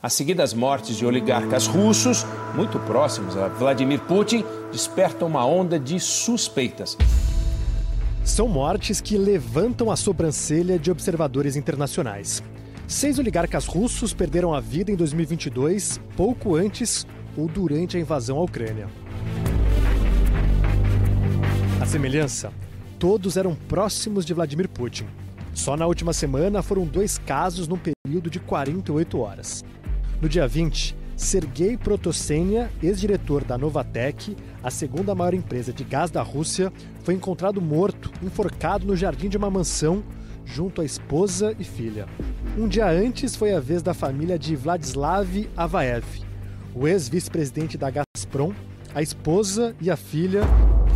As seguidas mortes de oligarcas russos, muito próximos a Vladimir Putin, despertam uma onda de suspeitas. São mortes que levantam a sobrancelha de observadores internacionais. Seis oligarcas russos perderam a vida em 2022, pouco antes ou durante a invasão à Ucrânia. A semelhança, todos eram próximos de Vladimir Putin. Só na última semana foram dois casos num período de 48 horas. No dia 20, Sergei Protosenia, ex-diretor da Novatek, a segunda maior empresa de gás da Rússia, foi encontrado morto, enforcado no jardim de uma mansão, junto à esposa e filha. Um dia antes foi a vez da família de Vladislav Avaev, o ex-vice-presidente da Gazprom, a esposa e a filha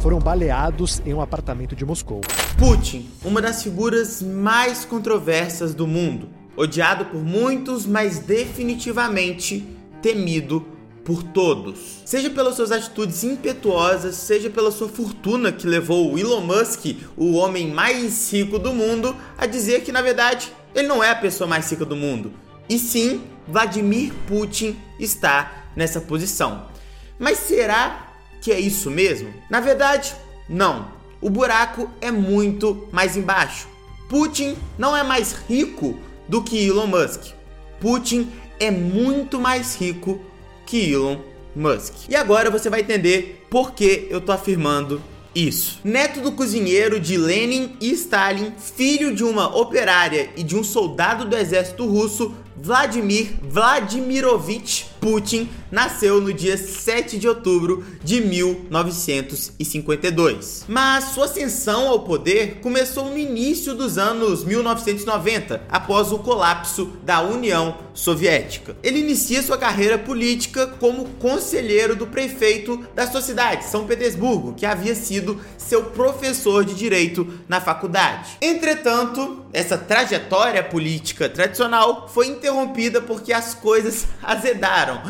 foram baleados em um apartamento de Moscou. Putin, uma das figuras mais controversas do mundo odiado por muitos, mas definitivamente temido por todos. Seja pelas suas atitudes impetuosas, seja pela sua fortuna que levou o Elon Musk, o homem mais rico do mundo, a dizer que na verdade ele não é a pessoa mais rica do mundo. E sim, Vladimir Putin está nessa posição. Mas será que é isso mesmo? Na verdade, não. O buraco é muito mais embaixo. Putin não é mais rico do que Elon Musk. Putin é muito mais rico que Elon Musk. E agora você vai entender por que eu tô afirmando isso. Neto do cozinheiro de Lenin e Stalin, filho de uma operária e de um soldado do exército russo, Vladimir Vladimirovich Putin nasceu no dia 7 de outubro de 1952. Mas sua ascensão ao poder começou no início dos anos 1990, após o colapso da União Soviética. Ele inicia sua carreira política como conselheiro do prefeito da sua cidade, São Petersburgo, que havia sido seu professor de direito na faculdade. Entretanto, essa trajetória política tradicional foi interrompida porque as coisas azedaram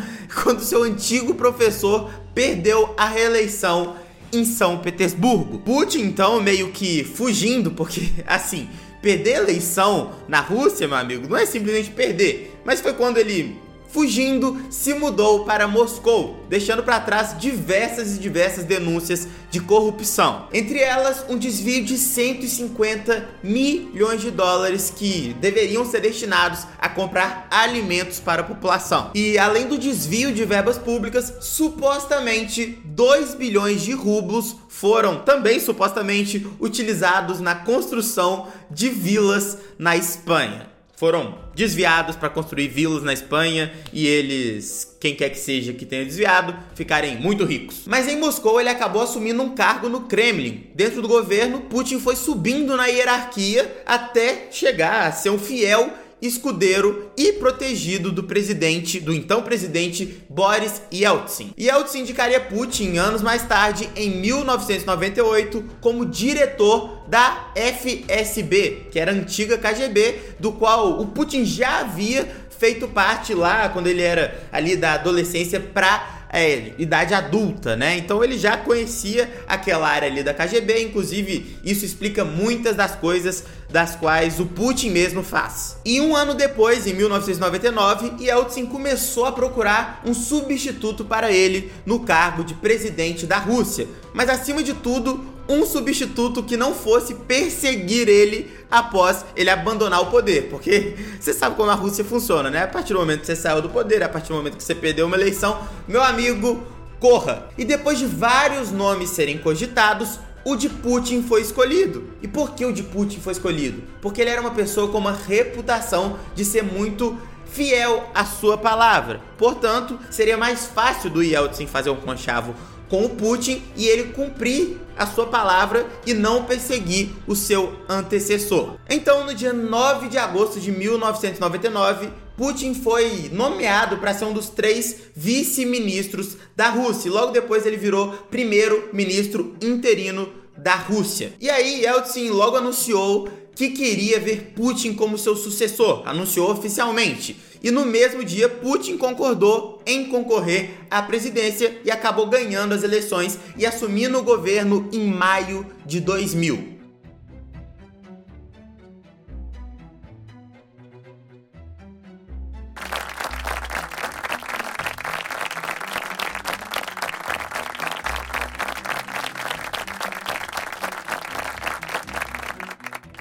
quando seu antigo professor perdeu a reeleição em São Petersburgo. Putin, então, meio que fugindo, porque assim, perder a eleição na Rússia, meu amigo, não é simplesmente perder, mas foi quando ele fugindo, se mudou para Moscou, deixando para trás diversas e diversas denúncias de corrupção. Entre elas, um desvio de 150 milhões de dólares que deveriam ser destinados a comprar alimentos para a população. E além do desvio de verbas públicas, supostamente 2 bilhões de rublos foram também supostamente utilizados na construção de vilas na Espanha foram desviados para construir vilas na Espanha e eles, quem quer que seja que tenha desviado, ficarem muito ricos. Mas em Moscou ele acabou assumindo um cargo no Kremlin. Dentro do governo, Putin foi subindo na hierarquia até chegar a ser um fiel escudeiro e protegido do presidente, do então presidente Boris Yeltsin. Yeltsin indicaria Putin anos mais tarde, em 1998, como diretor da FSB, que era a antiga KGB, do qual o Putin já havia feito parte lá quando ele era ali da adolescência para é, idade adulta, né? Então ele já conhecia aquela área ali da KGB, inclusive isso explica muitas das coisas das quais o Putin mesmo faz. E um ano depois, em 1999, Yeltsin começou a procurar um substituto para ele no cargo de presidente da Rússia. Mas acima de tudo, um substituto que não fosse perseguir ele após ele abandonar o poder. Porque você sabe como a Rússia funciona, né? A partir do momento que você saiu do poder, a partir do momento que você perdeu uma eleição, meu amigo, corra. E depois de vários nomes serem cogitados, o de Putin foi escolhido. E por que o de Putin foi escolhido? Porque ele era uma pessoa com uma reputação de ser muito fiel à sua palavra. Portanto, seria mais fácil do Yeltsin fazer um conchavo com o Putin e ele cumprir a sua palavra e não perseguir o seu antecessor. Então, no dia 9 de agosto de 1999, Putin foi nomeado para ser um dos três vice-ministros da Rússia. E logo depois ele virou primeiro-ministro interino da Rússia. E aí, Yeltsin logo anunciou que queria ver Putin como seu sucessor, anunciou oficialmente e no mesmo dia Putin concordou em concorrer à presidência e acabou ganhando as eleições e assumindo o governo em maio de 2000.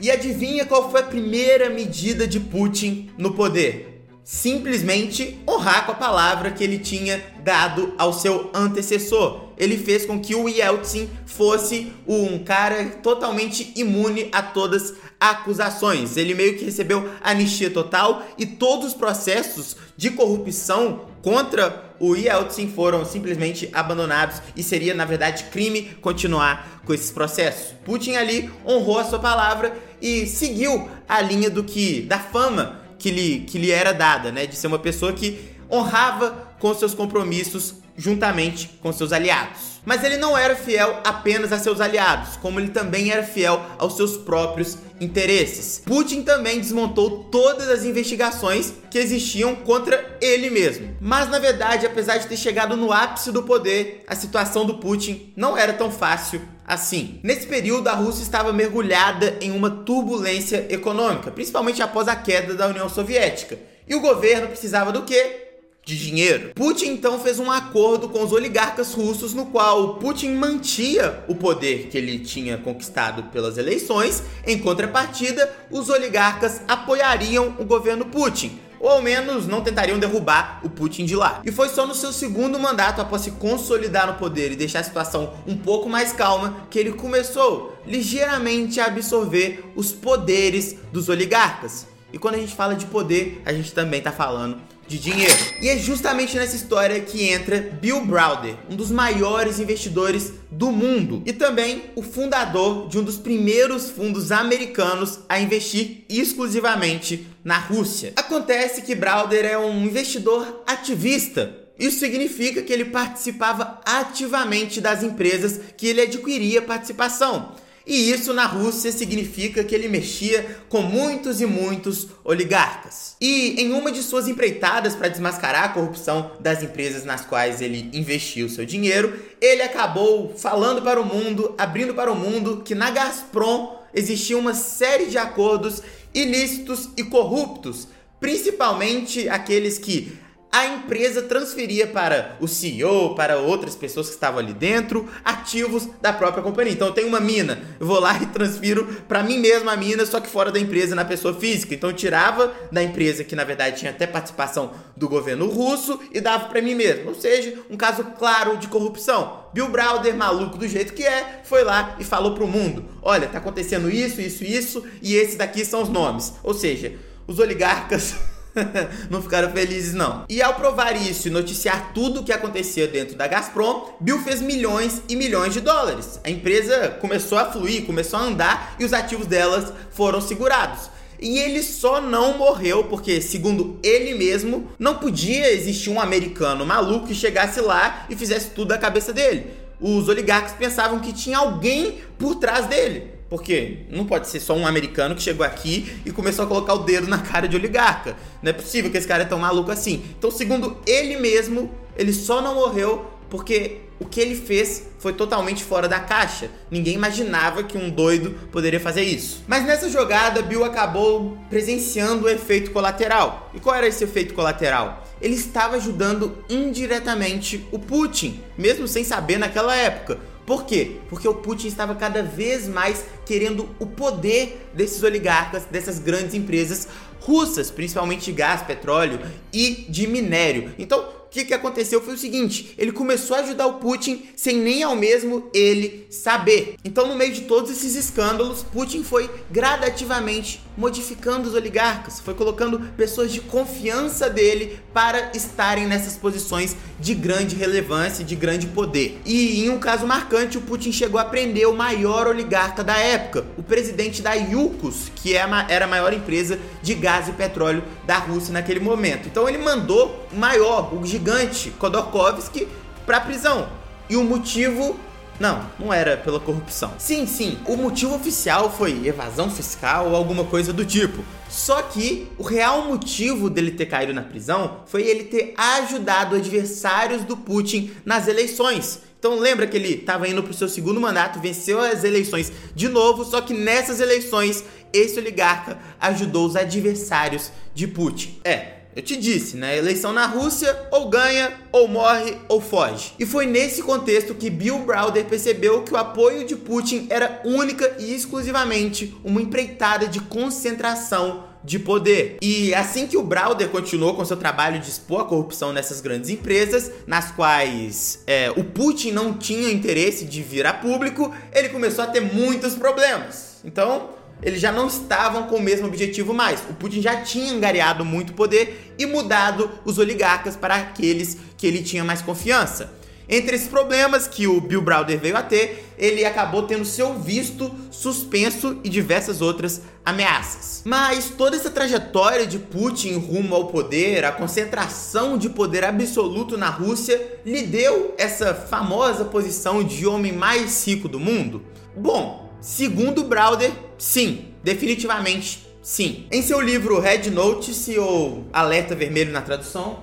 E adivinha qual foi a primeira medida de Putin no poder? Simplesmente honrar com a palavra que ele tinha dado ao seu antecessor. Ele fez com que o Yeltsin fosse um cara totalmente imune a todas acusações. Ele meio que recebeu anistia total e todos os processos de corrupção contra o Yeltsin foram simplesmente abandonados e seria, na verdade, crime continuar com esses processos. Putin ali honrou a sua palavra e seguiu a linha do que da fama que lhe, que lhe era dada, né, de ser uma pessoa que honrava com seus compromissos juntamente com seus aliados. Mas ele não era fiel apenas a seus aliados, como ele também era fiel aos seus próprios interesses. Putin também desmontou todas as investigações que existiam contra ele mesmo. Mas na verdade, apesar de ter chegado no ápice do poder, a situação do Putin não era tão fácil assim. Nesse período, a Rússia estava mergulhada em uma turbulência econômica, principalmente após a queda da União Soviética. E o governo precisava do quê? De dinheiro. Putin então fez um acordo com os oligarcas russos no qual Putin mantinha o poder que ele tinha conquistado pelas eleições, em contrapartida, os oligarcas apoiariam o governo Putin. Ou ao menos não tentariam derrubar o Putin de lá. E foi só no seu segundo mandato, após se consolidar no poder e deixar a situação um pouco mais calma, que ele começou ligeiramente a absorver os poderes dos oligarcas. E quando a gente fala de poder, a gente também está falando de dinheiro. E é justamente nessa história que entra Bill Browder, um dos maiores investidores do mundo e também o fundador de um dos primeiros fundos americanos a investir exclusivamente na Rússia. Acontece que Browder é um investidor ativista isso significa que ele participava ativamente das empresas que ele adquiria participação. E isso na Rússia significa que ele mexia com muitos e muitos oligarcas. E em uma de suas empreitadas para desmascarar a corrupção das empresas nas quais ele investiu seu dinheiro, ele acabou falando para o mundo, abrindo para o mundo que na Gazprom existia uma série de acordos ilícitos e corruptos, principalmente aqueles que a empresa transferia para o CEO, para outras pessoas que estavam ali dentro, ativos da própria companhia. Então eu tenho uma mina, eu vou lá e transfiro para mim mesmo a mina, só que fora da empresa, na pessoa física. Então eu tirava da empresa que na verdade tinha até participação do governo russo e dava para mim mesmo. Ou seja, um caso claro de corrupção. Bill Browder, maluco do jeito que é, foi lá e falou pro mundo: "Olha, tá acontecendo isso, isso, isso e esses daqui são os nomes". Ou seja, os oligarcas não ficaram felizes, não. E ao provar isso e noticiar tudo o que acontecia dentro da Gazprom, Bill fez milhões e milhões de dólares. A empresa começou a fluir, começou a andar e os ativos delas foram segurados. E ele só não morreu porque, segundo ele mesmo, não podia existir um americano maluco que chegasse lá e fizesse tudo da cabeça dele. Os oligarcas pensavam que tinha alguém por trás dele. Porque não pode ser só um americano que chegou aqui e começou a colocar o dedo na cara de oligarca. Não é possível que esse cara é tão maluco assim. Então, segundo ele mesmo, ele só não morreu porque o que ele fez foi totalmente fora da caixa. Ninguém imaginava que um doido poderia fazer isso. Mas nessa jogada, Bill acabou presenciando o efeito colateral. E qual era esse efeito colateral? Ele estava ajudando indiretamente o Putin, mesmo sem saber naquela época. Por quê? Porque o Putin estava cada vez mais querendo o poder desses oligarcas, dessas grandes empresas russas, principalmente de gás, petróleo e de minério. Então, que, que aconteceu foi o seguinte: ele começou a ajudar o Putin sem nem ao mesmo ele saber. Então, no meio de todos esses escândalos, Putin foi gradativamente modificando os oligarcas, foi colocando pessoas de confiança dele para estarem nessas posições de grande relevância, de grande poder. E em um caso marcante, o Putin chegou a prender o maior oligarca da época, o presidente da Yukos, que é era a maior empresa de gás e petróleo da Rússia naquele momento. Então ele mandou o maior, o gigante Khodorkovsky para a prisão. E o motivo não, não era pela corrupção. Sim, sim, o motivo oficial foi evasão fiscal ou alguma coisa do tipo. Só que o real motivo dele ter caído na prisão foi ele ter ajudado adversários do Putin nas eleições. Então lembra que ele estava indo para o seu segundo mandato, venceu as eleições de novo, só que nessas eleições esse oligarca ajudou os adversários de Putin. É, eu te disse, né? Eleição na Rússia, ou ganha, ou morre, ou foge. E foi nesse contexto que Bill Browder percebeu que o apoio de Putin era única e exclusivamente uma empreitada de concentração de poder. E assim que o Browder continuou com seu trabalho de expor a corrupção nessas grandes empresas, nas quais é, o Putin não tinha interesse de vir a público, ele começou a ter muitos problemas. Então, eles já não estavam com o mesmo objetivo mais. O Putin já tinha angariado muito poder e mudado os oligarcas para aqueles que ele tinha mais confiança. Entre esses problemas que o Bill Browder veio a ter, ele acabou tendo seu visto suspenso e diversas outras ameaças. Mas toda essa trajetória de Putin rumo ao poder, a concentração de poder absoluto na Rússia, lhe deu essa famosa posição de homem mais rico do mundo? Bom, segundo Browder, sim, definitivamente sim. Em seu livro Red Notice ou Alerta Vermelho na tradução,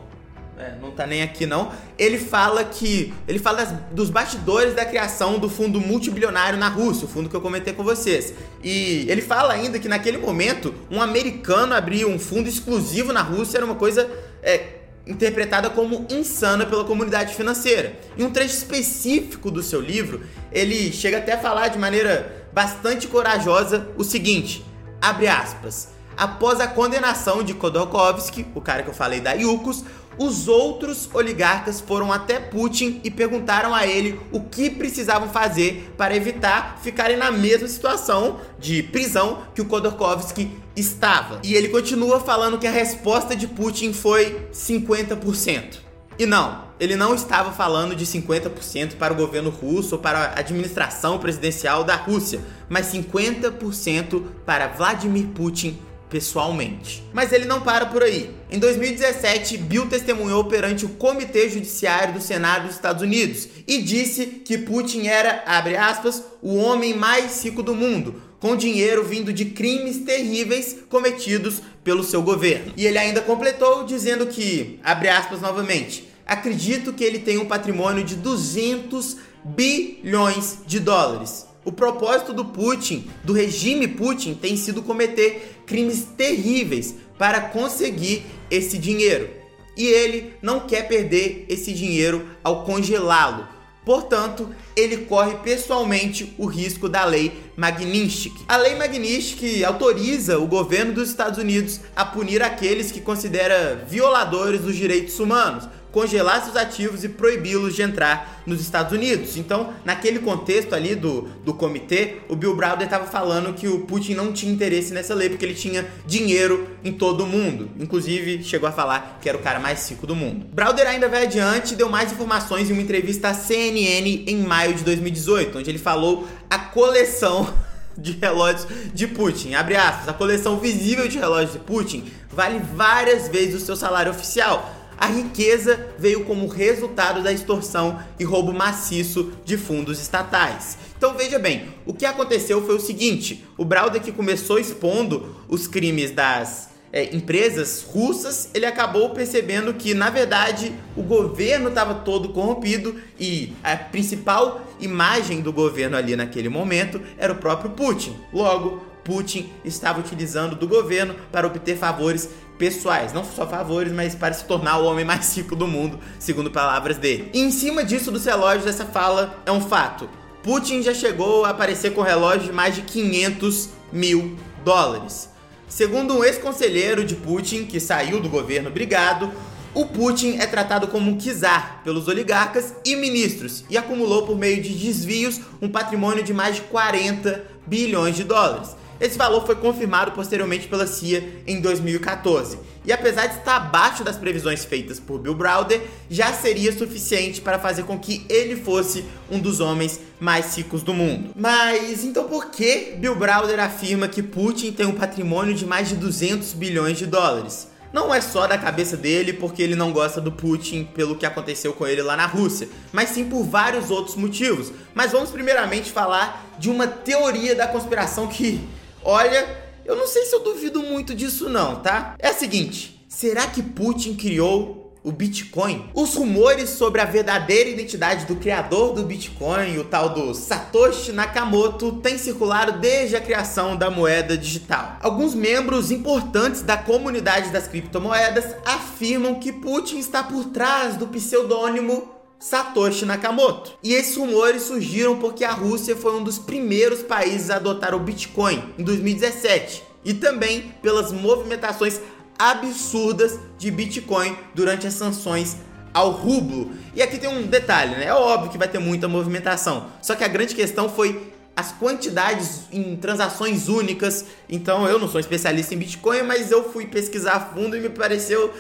é, não tá nem aqui não. Ele fala que. Ele fala das, dos bastidores da criação do fundo multibilionário na Rússia, o fundo que eu comentei com vocês. E ele fala ainda que naquele momento um americano abrir um fundo exclusivo na Rússia era uma coisa. É, interpretada como insana pela comunidade financeira. Em um trecho específico do seu livro, ele chega até a falar de maneira bastante corajosa o seguinte: abre aspas. Após a condenação de Khodorkovsky, o cara que eu falei da Yukos, os outros oligarcas foram até Putin e perguntaram a ele o que precisavam fazer para evitar ficarem na mesma situação de prisão que o Khodorkovsky estava. E ele continua falando que a resposta de Putin foi 50%. E não, ele não estava falando de 50% para o governo russo ou para a administração presidencial da Rússia, mas 50% para Vladimir Putin pessoalmente. Mas ele não para por aí. Em 2017, Bill testemunhou perante o Comitê Judiciário do Senado dos Estados Unidos e disse que Putin era, abre aspas, o homem mais rico do mundo, com dinheiro vindo de crimes terríveis cometidos pelo seu governo. E ele ainda completou dizendo que, abre aspas novamente, acredito que ele tem um patrimônio de 200 bilhões de dólares. O propósito do Putin, do regime Putin, tem sido cometer crimes terríveis para conseguir esse dinheiro. E ele não quer perder esse dinheiro ao congelá-lo. Portanto, ele corre pessoalmente o risco da lei Magnitsky. A lei Magnitsky autoriza o governo dos Estados Unidos a punir aqueles que considera violadores dos direitos humanos, congelar seus ativos e proibi-los de entrar nos Estados Unidos. Então, naquele contexto ali do, do comitê, o Bill Browder estava falando que o Putin não tinha interesse nessa lei porque ele tinha dinheiro em todo o mundo. Inclusive, chegou a falar que era o cara mais rico do mundo. Browder ainda vai adiante e deu mais informações em uma entrevista à CNN em maio de 2018, onde ele falou a coleção de relógios de Putin. Abre aspas, a coleção visível de relógios de Putin vale várias vezes o seu salário oficial a riqueza veio como resultado da extorsão e roubo maciço de fundos estatais. Então veja bem, o que aconteceu foi o seguinte: o Browder que começou expondo os crimes das é, empresas russas, ele acabou percebendo que, na verdade, o governo estava todo corrompido e a principal imagem do governo ali naquele momento era o próprio Putin. Logo, Putin estava utilizando do governo para obter favores pessoais, não só favores, mas para se tornar o homem mais rico do mundo, segundo palavras dele. E em cima disso dos relógios, essa fala é um fato. Putin já chegou a aparecer com relógios de mais de 500 mil dólares. Segundo um ex-conselheiro de Putin, que saiu do governo brigado, o Putin é tratado como um czar pelos oligarcas e ministros e acumulou por meio de desvios um patrimônio de mais de 40 bilhões de dólares. Esse valor foi confirmado posteriormente pela CIA em 2014. E apesar de estar abaixo das previsões feitas por Bill Browder, já seria suficiente para fazer com que ele fosse um dos homens mais ricos do mundo. Mas então por que Bill Browder afirma que Putin tem um patrimônio de mais de 200 bilhões de dólares? Não é só da cabeça dele porque ele não gosta do Putin pelo que aconteceu com ele lá na Rússia, mas sim por vários outros motivos. Mas vamos primeiramente falar de uma teoria da conspiração que Olha, eu não sei se eu duvido muito disso não, tá? É a seguinte, será que Putin criou o Bitcoin, os rumores sobre a verdadeira identidade do criador do Bitcoin, o tal do Satoshi Nakamoto, têm circulado desde a criação da moeda digital. Alguns membros importantes da comunidade das criptomoedas afirmam que Putin está por trás do pseudônimo Satoshi Nakamoto. E esses rumores surgiram porque a Rússia foi um dos primeiros países a adotar o Bitcoin em 2017 e também pelas movimentações absurdas de Bitcoin durante as sanções ao rublo. E aqui tem um detalhe, né? É óbvio que vai ter muita movimentação. Só que a grande questão foi as quantidades em transações únicas. Então eu não sou especialista em Bitcoin, mas eu fui pesquisar a fundo e me pareceu,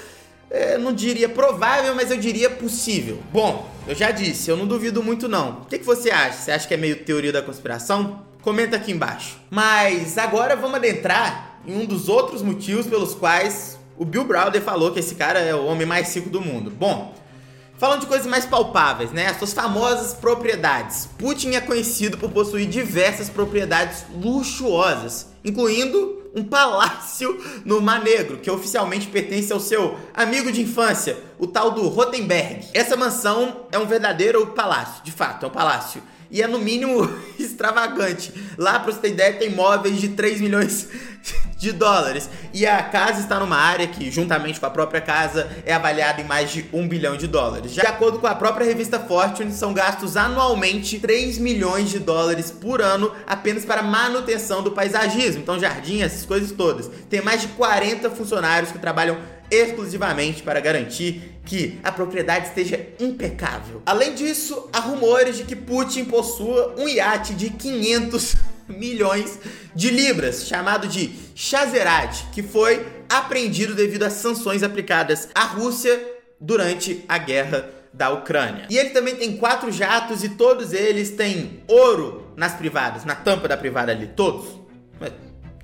é, não diria provável, mas eu diria possível. Bom, eu já disse, eu não duvido muito não. O que, que você acha? Você acha que é meio teoria da conspiração? Comenta aqui embaixo. Mas agora vamos adentrar em um dos outros motivos pelos quais o Bill Browder falou que esse cara é o homem mais rico do mundo. Bom, falando de coisas mais palpáveis, né? As suas famosas propriedades. Putin é conhecido por possuir diversas propriedades luxuosas, incluindo um palácio no Mar Negro, que oficialmente pertence ao seu amigo de infância, o tal do Rotenberg. Essa mansão é um verdadeiro palácio, de fato, é um palácio e é no mínimo extravagante. Lá, para você ter ideia, tem móveis de 3 milhões de dólares. E a casa está numa área que, juntamente com a própria casa, é avaliada em mais de 1 bilhão de dólares. De acordo com a própria revista Fortune, são gastos anualmente 3 milhões de dólares por ano apenas para manutenção do paisagismo. Então, jardim, essas coisas todas. Tem mais de 40 funcionários que trabalham exclusivamente para garantir que a propriedade esteja impecável. Além disso, há rumores de que Putin possua um iate de 500 milhões de libras, chamado de Shazerad, que foi apreendido devido às sanções aplicadas à Rússia durante a guerra da Ucrânia. E ele também tem quatro jatos e todos eles têm ouro nas privadas, na tampa da privada ali, todos. Mas,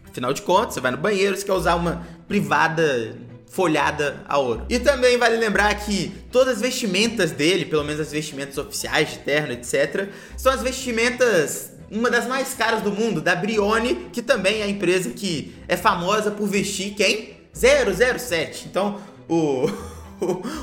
afinal de contas, você vai no banheiro, você quer usar uma privada folhada a ouro. E também vale lembrar que todas as vestimentas dele, pelo menos as vestimentas oficiais de terno, etc, são as vestimentas uma das mais caras do mundo, da Brioni, que também é a empresa que é famosa por vestir quem? 007. Então, o,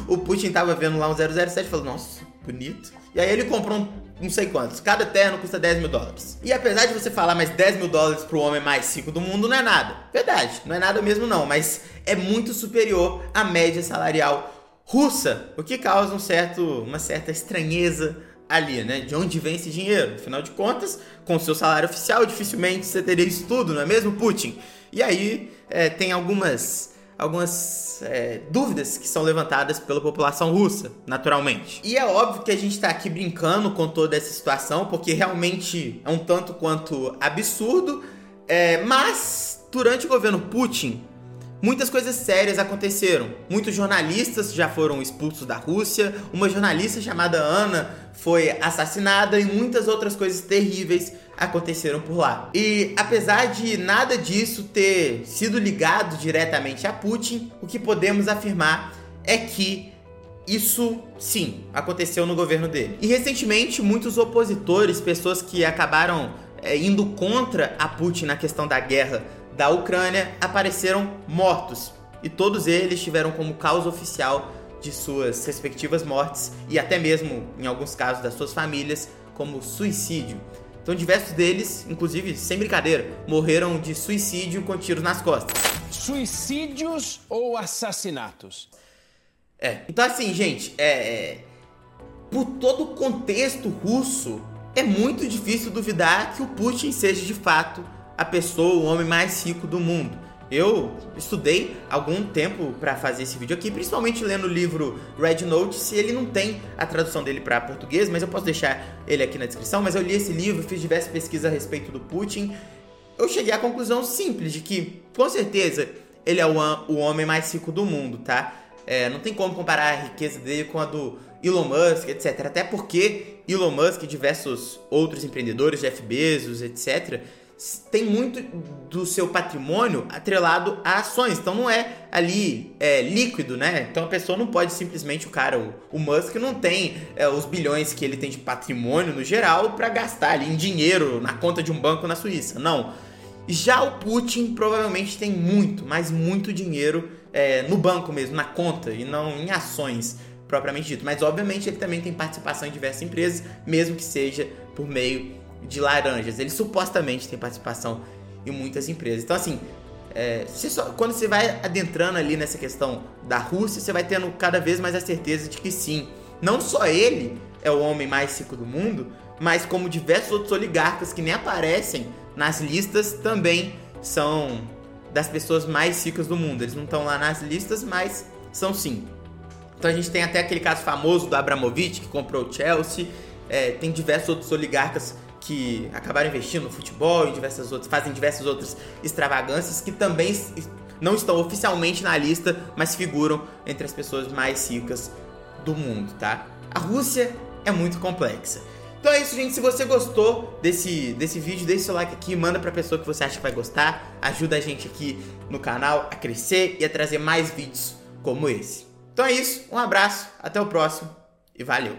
o, Putin tava vendo lá um 007 e falou: Nossa, bonito. E aí ele comprou um, não sei quantos. Cada terno custa 10 mil dólares. E apesar de você falar mais 10 mil dólares pro homem mais rico do mundo, não é nada. Verdade, não é nada mesmo não. Mas é muito superior à média salarial russa. O que causa um certo, uma certa estranheza ali, né? De onde vem esse dinheiro? Afinal de contas, com seu salário oficial, dificilmente você teria isso tudo, não é mesmo, Putin? E aí é, tem algumas, algumas é, dúvidas que são levantadas pela população russa, naturalmente. E é óbvio que a gente está aqui brincando com toda essa situação, porque realmente é um tanto quanto absurdo, é, mas durante o governo Putin, Muitas coisas sérias aconteceram. Muitos jornalistas já foram expulsos da Rússia, uma jornalista chamada Ana foi assassinada e muitas outras coisas terríveis aconteceram por lá. E apesar de nada disso ter sido ligado diretamente a Putin, o que podemos afirmar é que isso sim aconteceu no governo dele. E recentemente, muitos opositores, pessoas que acabaram é, indo contra a Putin na questão da guerra da Ucrânia apareceram mortos e todos eles tiveram como causa oficial de suas respectivas mortes e até mesmo, em alguns casos, das suas famílias, como suicídio. Então, diversos deles, inclusive, sem brincadeira, morreram de suicídio com tiros nas costas. Suicídios ou assassinatos? É. Então, assim, gente, é, é, por todo o contexto russo, é muito difícil duvidar que o Putin seja de fato a pessoa, o homem mais rico do mundo. Eu estudei algum tempo para fazer esse vídeo aqui, principalmente lendo o livro Red Notice. Ele não tem a tradução dele para português, mas eu posso deixar ele aqui na descrição. Mas eu li esse livro, fiz diversas pesquisas a respeito do Putin. Eu cheguei à conclusão simples de que, com certeza, ele é o, o homem mais rico do mundo, tá? É, não tem como comparar a riqueza dele com a do Elon Musk, etc. Até porque Elon Musk e diversos outros empreendedores, Jeff Bezos, etc., tem muito do seu patrimônio atrelado a ações. Então não é ali é, líquido, né? Então a pessoa não pode simplesmente, o cara, o, o Musk não tem é, os bilhões que ele tem de patrimônio no geral para gastar ali em dinheiro na conta de um banco na Suíça. Não. Já o Putin provavelmente tem muito, mas muito dinheiro é, no banco mesmo, na conta, e não em ações propriamente dito. Mas obviamente ele também tem participação em diversas empresas, mesmo que seja por meio de laranjas. Ele supostamente tem participação em muitas empresas. Então, assim, é, você só, quando você vai adentrando ali nessa questão da Rússia, você vai tendo cada vez mais a certeza de que sim, não só ele é o homem mais rico do mundo, mas como diversos outros oligarcas que nem aparecem nas listas também são das pessoas mais ricas do mundo. Eles não estão lá nas listas, mas são sim. Então a gente tem até aquele caso famoso do Abramovich que comprou o Chelsea. É, tem diversos outros oligarcas que acabaram investindo no futebol e diversas outras, fazem diversas outras extravagâncias que também não estão oficialmente na lista, mas figuram entre as pessoas mais ricas do mundo, tá? A Rússia é muito complexa. Então é isso, gente. Se você gostou desse, desse vídeo, deixa seu like aqui, manda pra pessoa que você acha que vai gostar. Ajuda a gente aqui no canal a crescer e a trazer mais vídeos como esse. Então é isso, um abraço, até o próximo e valeu!